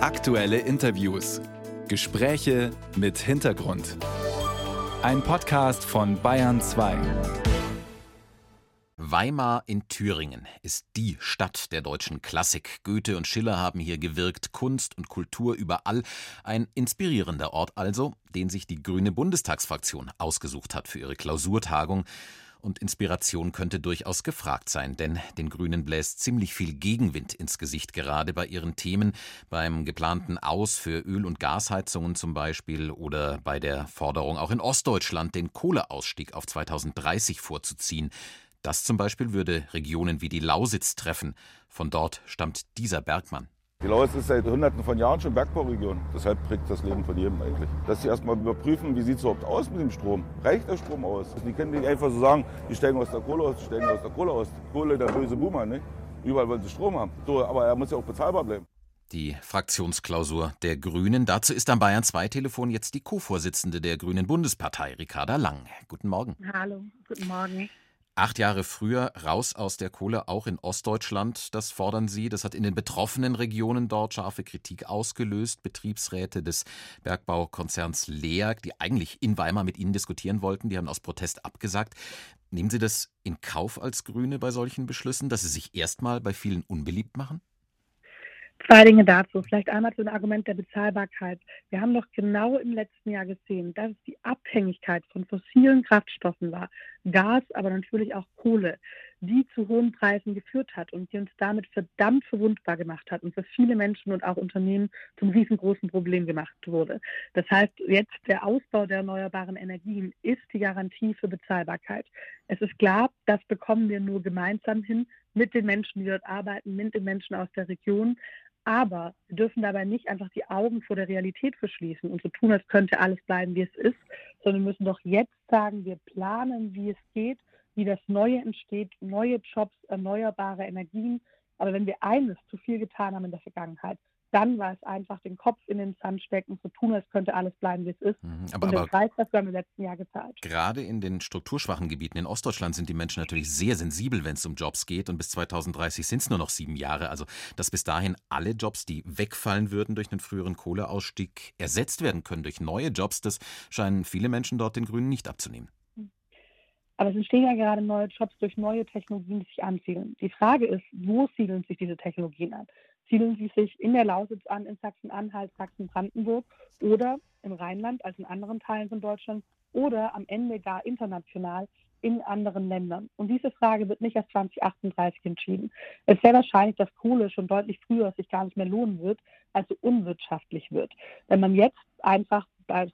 Aktuelle Interviews. Gespräche mit Hintergrund. Ein Podcast von Bayern 2. Weimar in Thüringen ist die Stadt der deutschen Klassik. Goethe und Schiller haben hier gewirkt, Kunst und Kultur überall. Ein inspirierender Ort also, den sich die grüne Bundestagsfraktion ausgesucht hat für ihre Klausurtagung. Und Inspiration könnte durchaus gefragt sein, denn den Grünen bläst ziemlich viel Gegenwind ins Gesicht gerade bei ihren Themen, beim geplanten Aus für Öl- und Gasheizungen zum Beispiel oder bei der Forderung auch in Ostdeutschland den Kohleausstieg auf 2030 vorzuziehen. Das zum Beispiel würde Regionen wie die Lausitz treffen. Von dort stammt dieser Bergmann. Die Lausitz ist seit Hunderten von Jahren schon Bergbauregion. Deshalb prägt das Leben von jedem eigentlich. Dass sie erstmal überprüfen, wie sieht es überhaupt aus mit dem Strom. Reicht der Strom aus? Die können nicht einfach so sagen, die steigen aus der Kohle aus, die steigen aus der Kohle aus. Kohle, der böse Boomer, ne? Überall wollen sie Strom haben. So, aber er muss ja auch bezahlbar bleiben. Die Fraktionsklausur der Grünen. Dazu ist am Bayern 2 Telefon jetzt die Co-Vorsitzende der Grünen Bundespartei, Ricarda Lang. Guten Morgen. Hallo, guten Morgen. Acht Jahre früher raus aus der Kohle, auch in Ostdeutschland, das fordern Sie. Das hat in den betroffenen Regionen dort scharfe Kritik ausgelöst. Betriebsräte des Bergbaukonzerns LEAG, die eigentlich in Weimar mit Ihnen diskutieren wollten, die haben aus Protest abgesagt. Nehmen Sie das in Kauf als Grüne bei solchen Beschlüssen, dass Sie sich erstmal bei vielen unbeliebt machen? Zwei Dinge dazu. Vielleicht einmal zu dem Argument der Bezahlbarkeit. Wir haben doch genau im letzten Jahr gesehen, dass es die Abhängigkeit von fossilen Kraftstoffen war, Gas, aber natürlich auch Kohle, die zu hohen Preisen geführt hat und die uns damit verdammt verwundbar gemacht hat und für viele Menschen und auch Unternehmen zum riesengroßen Problem gemacht wurde. Das heißt, jetzt der Ausbau der erneuerbaren Energien ist die Garantie für Bezahlbarkeit. Es ist klar, das bekommen wir nur gemeinsam hin mit den Menschen, die dort arbeiten, mit den Menschen aus der Region. Aber wir dürfen dabei nicht einfach die Augen vor der Realität verschließen und so tun, als könnte alles bleiben, wie es ist, sondern müssen doch jetzt sagen, wir planen, wie es geht, wie das Neue entsteht, neue Jobs, erneuerbare Energien. Aber wenn wir eines zu viel getan haben in der Vergangenheit, dann war es einfach den Kopf in den Sand stecken, zu tun, als könnte alles bleiben, wie es ist. Mhm, aber, und den aber Preis dafür haben wir im letzten Jahr gezahlt. gerade in den strukturschwachen Gebieten in Ostdeutschland sind die Menschen natürlich sehr sensibel, wenn es um Jobs geht. Und bis 2030 sind es nur noch sieben Jahre. Also, dass bis dahin alle Jobs, die wegfallen würden durch den früheren Kohleausstieg, ersetzt werden können durch neue Jobs, das scheinen viele Menschen dort den Grünen nicht abzunehmen. Aber es entstehen ja gerade neue Jobs durch neue Technologien, die sich ansiedeln. Die Frage ist, wo siedeln sich diese Technologien an? Siedeln sie sich in der Lausitz an, in Sachsen-Anhalt, Sachsen-Brandenburg oder im Rheinland, also in anderen Teilen von Deutschland oder am Ende gar international in anderen Ländern? Und diese Frage wird nicht erst 2038 entschieden. Es ist sehr wahrscheinlich, dass Kohle schon deutlich früher sich gar nicht mehr lohnen wird, also unwirtschaftlich wird. Wenn man jetzt einfach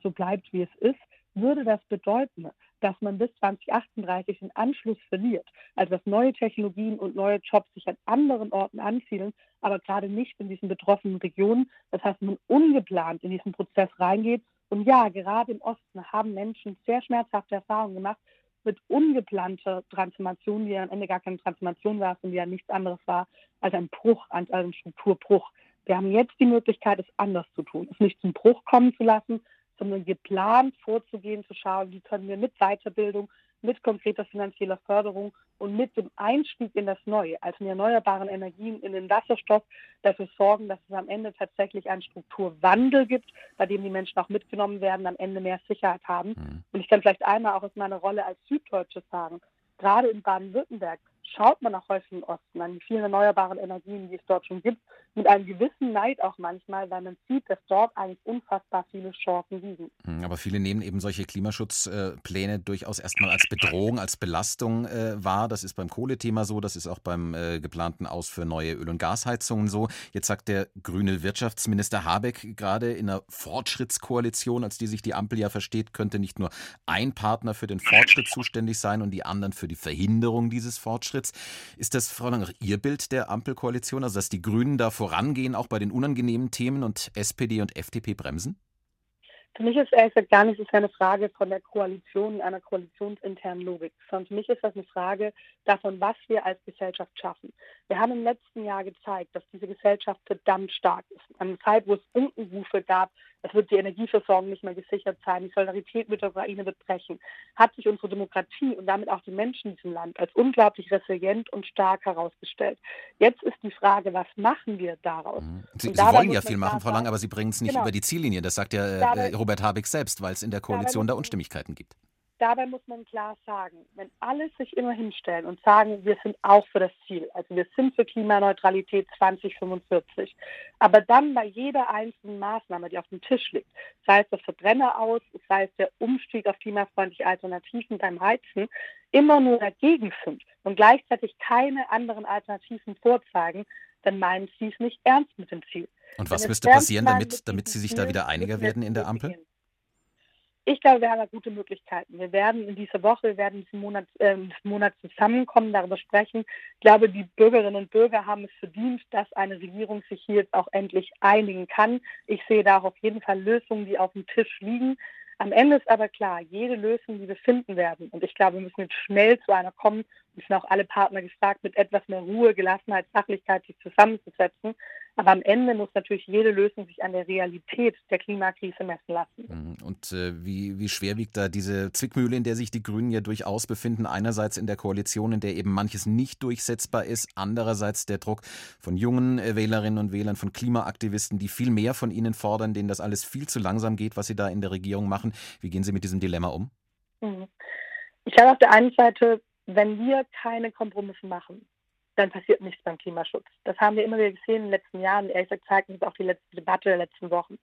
so bleibt, wie es ist, würde das bedeuten, dass man bis 2038 den Anschluss verliert. Also dass neue Technologien und neue Jobs sich an anderen Orten ansiedeln, aber gerade nicht in diesen betroffenen Regionen. Das heißt, man ungeplant in diesen Prozess reingeht. Und ja, gerade im Osten haben Menschen sehr schmerzhafte Erfahrungen gemacht mit ungeplanter Transformation, die am Ende gar keine Transformation war, sondern die ja nichts anderes war als ein Bruch, als ein Strukturbruch. Wir haben jetzt die Möglichkeit, es anders zu tun, es nicht zum Bruch kommen zu lassen, sondern geplant vorzugehen, zu schauen, wie können wir mit Weiterbildung, mit konkreter finanzieller Förderung und mit dem Einstieg in das Neue, also in die erneuerbaren Energien, in den Wasserstoff, dafür sorgen, dass es am Ende tatsächlich einen Strukturwandel gibt, bei dem die Menschen auch mitgenommen werden, am Ende mehr Sicherheit haben. Mhm. Und ich kann vielleicht einmal auch aus meiner Rolle als Süddeutsche sagen, gerade in Baden-Württemberg schaut man nach häufig im Osten an die vielen erneuerbaren Energien, die es dort schon gibt, mit einem gewissen Neid auch manchmal, weil man sieht, dass dort eigentlich unfassbar viele Chancen liegen. Hm, Aber viele nehmen eben solche Klimaschutzpläne durchaus erstmal als Bedrohung, als Belastung äh, wahr. Das ist beim Kohlethema so, das ist auch beim äh, geplanten Aus für neue Öl- und Gasheizungen so. Jetzt sagt der grüne Wirtschaftsminister Habeck gerade in einer Fortschrittskoalition, als die sich die Ampel ja versteht, könnte nicht nur ein Partner für den Fortschritt zuständig sein und die anderen für die Verhinderung dieses Fortschritts. Ist das, Frau Langer, Ihr Bild der Ampelkoalition, also dass die Grünen da vorangehen, auch bei den unangenehmen Themen und SPD und FDP bremsen? Für mich ist ehrlich gesagt gar nicht so sehr eine Frage von der Koalition, einer koalitionsinternen Logik, sondern für mich ist das eine Frage davon, was wir als Gesellschaft schaffen. Wir haben im letzten Jahr gezeigt, dass diese Gesellschaft verdammt stark ist. Eine Zeit, wo es Unkenrufe gab, Es wird die Energieversorgung nicht mehr gesichert sein. Die Solidarität mit der Ukraine wird brechen. Hat sich unsere Demokratie und damit auch die Menschen in diesem Land als unglaublich resilient und stark herausgestellt. Jetzt ist die Frage, was machen wir daraus? Mhm. Sie, Sie wollen ja viel machen, Frau Lang, aber Sie bringen es nicht genau. über die Ziellinie. Das sagt ja äh, Robert Habeck selbst, weil es in der Koalition da Unstimmigkeiten gibt dabei muss man klar sagen, wenn alle sich immer hinstellen und sagen, wir sind auch für das Ziel, also wir sind für Klimaneutralität 2045, aber dann bei jeder einzelnen Maßnahme, die auf dem Tisch liegt, sei es der Verbrenner aus, sei es der Umstieg auf klimafreundliche Alternativen beim Heizen, immer nur dagegen sind und gleichzeitig keine anderen Alternativen vorzeigen, dann meinen sie es nicht ernst mit dem Ziel. Und was müsste passieren, damit, damit Sie sich da wieder einiger werden in der Ampel? Ich glaube, wir haben da gute Möglichkeiten. Wir werden in dieser Woche, wir werden diesen Monat, äh, Monat zusammenkommen, darüber sprechen. Ich glaube, die Bürgerinnen und Bürger haben es verdient, dass eine Regierung sich hier jetzt auch endlich einigen kann. Ich sehe da auf jeden Fall Lösungen, die auf dem Tisch liegen. Am Ende ist aber klar, jede Lösung, die wir finden werden, und ich glaube, wir müssen jetzt schnell zu einer kommen, sind auch alle Partner gefragt, mit etwas mehr Ruhe, Gelassenheit, Sachlichkeit sich zusammenzusetzen, aber am Ende muss natürlich jede Lösung sich an der Realität der Klimakrise messen lassen. Mhm. Und äh, wie, wie schwer wiegt da diese Zwickmühle, in der sich die Grünen ja durchaus befinden? Einerseits in der Koalition, in der eben manches nicht durchsetzbar ist, andererseits der Druck von jungen äh, Wählerinnen und Wählern, von Klimaaktivisten, die viel mehr von ihnen fordern, denen das alles viel zu langsam geht, was sie da in der Regierung machen. Wie gehen Sie mit diesem Dilemma um? Mhm. Ich glaube auf der einen Seite, wenn wir keine Kompromisse machen, dann passiert nichts beim Klimaschutz. Das haben wir immer wieder gesehen in den letzten Jahren. Ehrlich gesagt zeigt uns auch die letzte Debatte der letzten Wochen.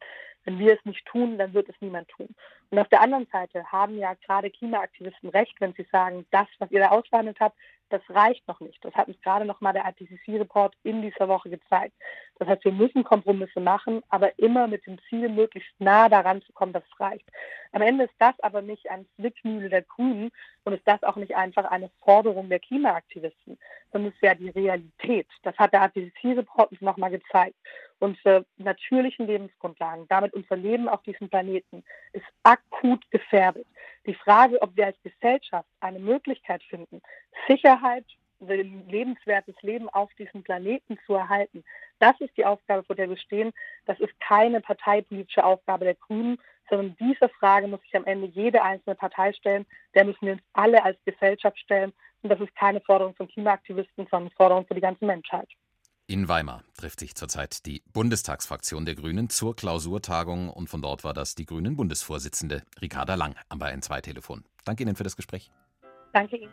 Wenn wir es nicht tun, dann wird es niemand tun. Und auf der anderen Seite haben ja gerade Klimaaktivisten recht, wenn sie sagen, das, was ihr da ausverhandelt habt, das reicht noch nicht. Das hat uns gerade noch mal der IPCC-Report in dieser Woche gezeigt. Das heißt, wir müssen Kompromisse machen, aber immer mit dem Ziel, möglichst nah daran zu kommen, dass es reicht. Am Ende ist das aber nicht ein Zwickmühle der Grünen und ist das auch nicht einfach eine Forderung der Klimaaktivisten, sondern es ist ja die Realität. Das hat der IPCC-Report uns noch mal gezeigt. Unsere natürlichen Lebensgrundlagen, damit unser Leben auf diesem Planeten, ist akut gefährdet. Die Frage, ob wir als Gesellschaft eine Möglichkeit finden, Sicherheit, lebenswertes Leben auf diesem Planeten zu erhalten, das ist die Aufgabe, vor der wir stehen. Das ist keine parteipolitische Aufgabe der Grünen, sondern diese Frage muss sich am Ende jede einzelne Partei stellen. Der müssen wir uns alle als Gesellschaft stellen. Und das ist keine Forderung von Klimaaktivisten, sondern Forderung für die ganze Menschheit. In Weimar trifft sich zurzeit die Bundestagsfraktion der Grünen zur Klausurtagung und von dort war das die Grünen Bundesvorsitzende Ricarda Lang am Bayern 2 Telefon. Danke Ihnen für das Gespräch. Danke Ihnen.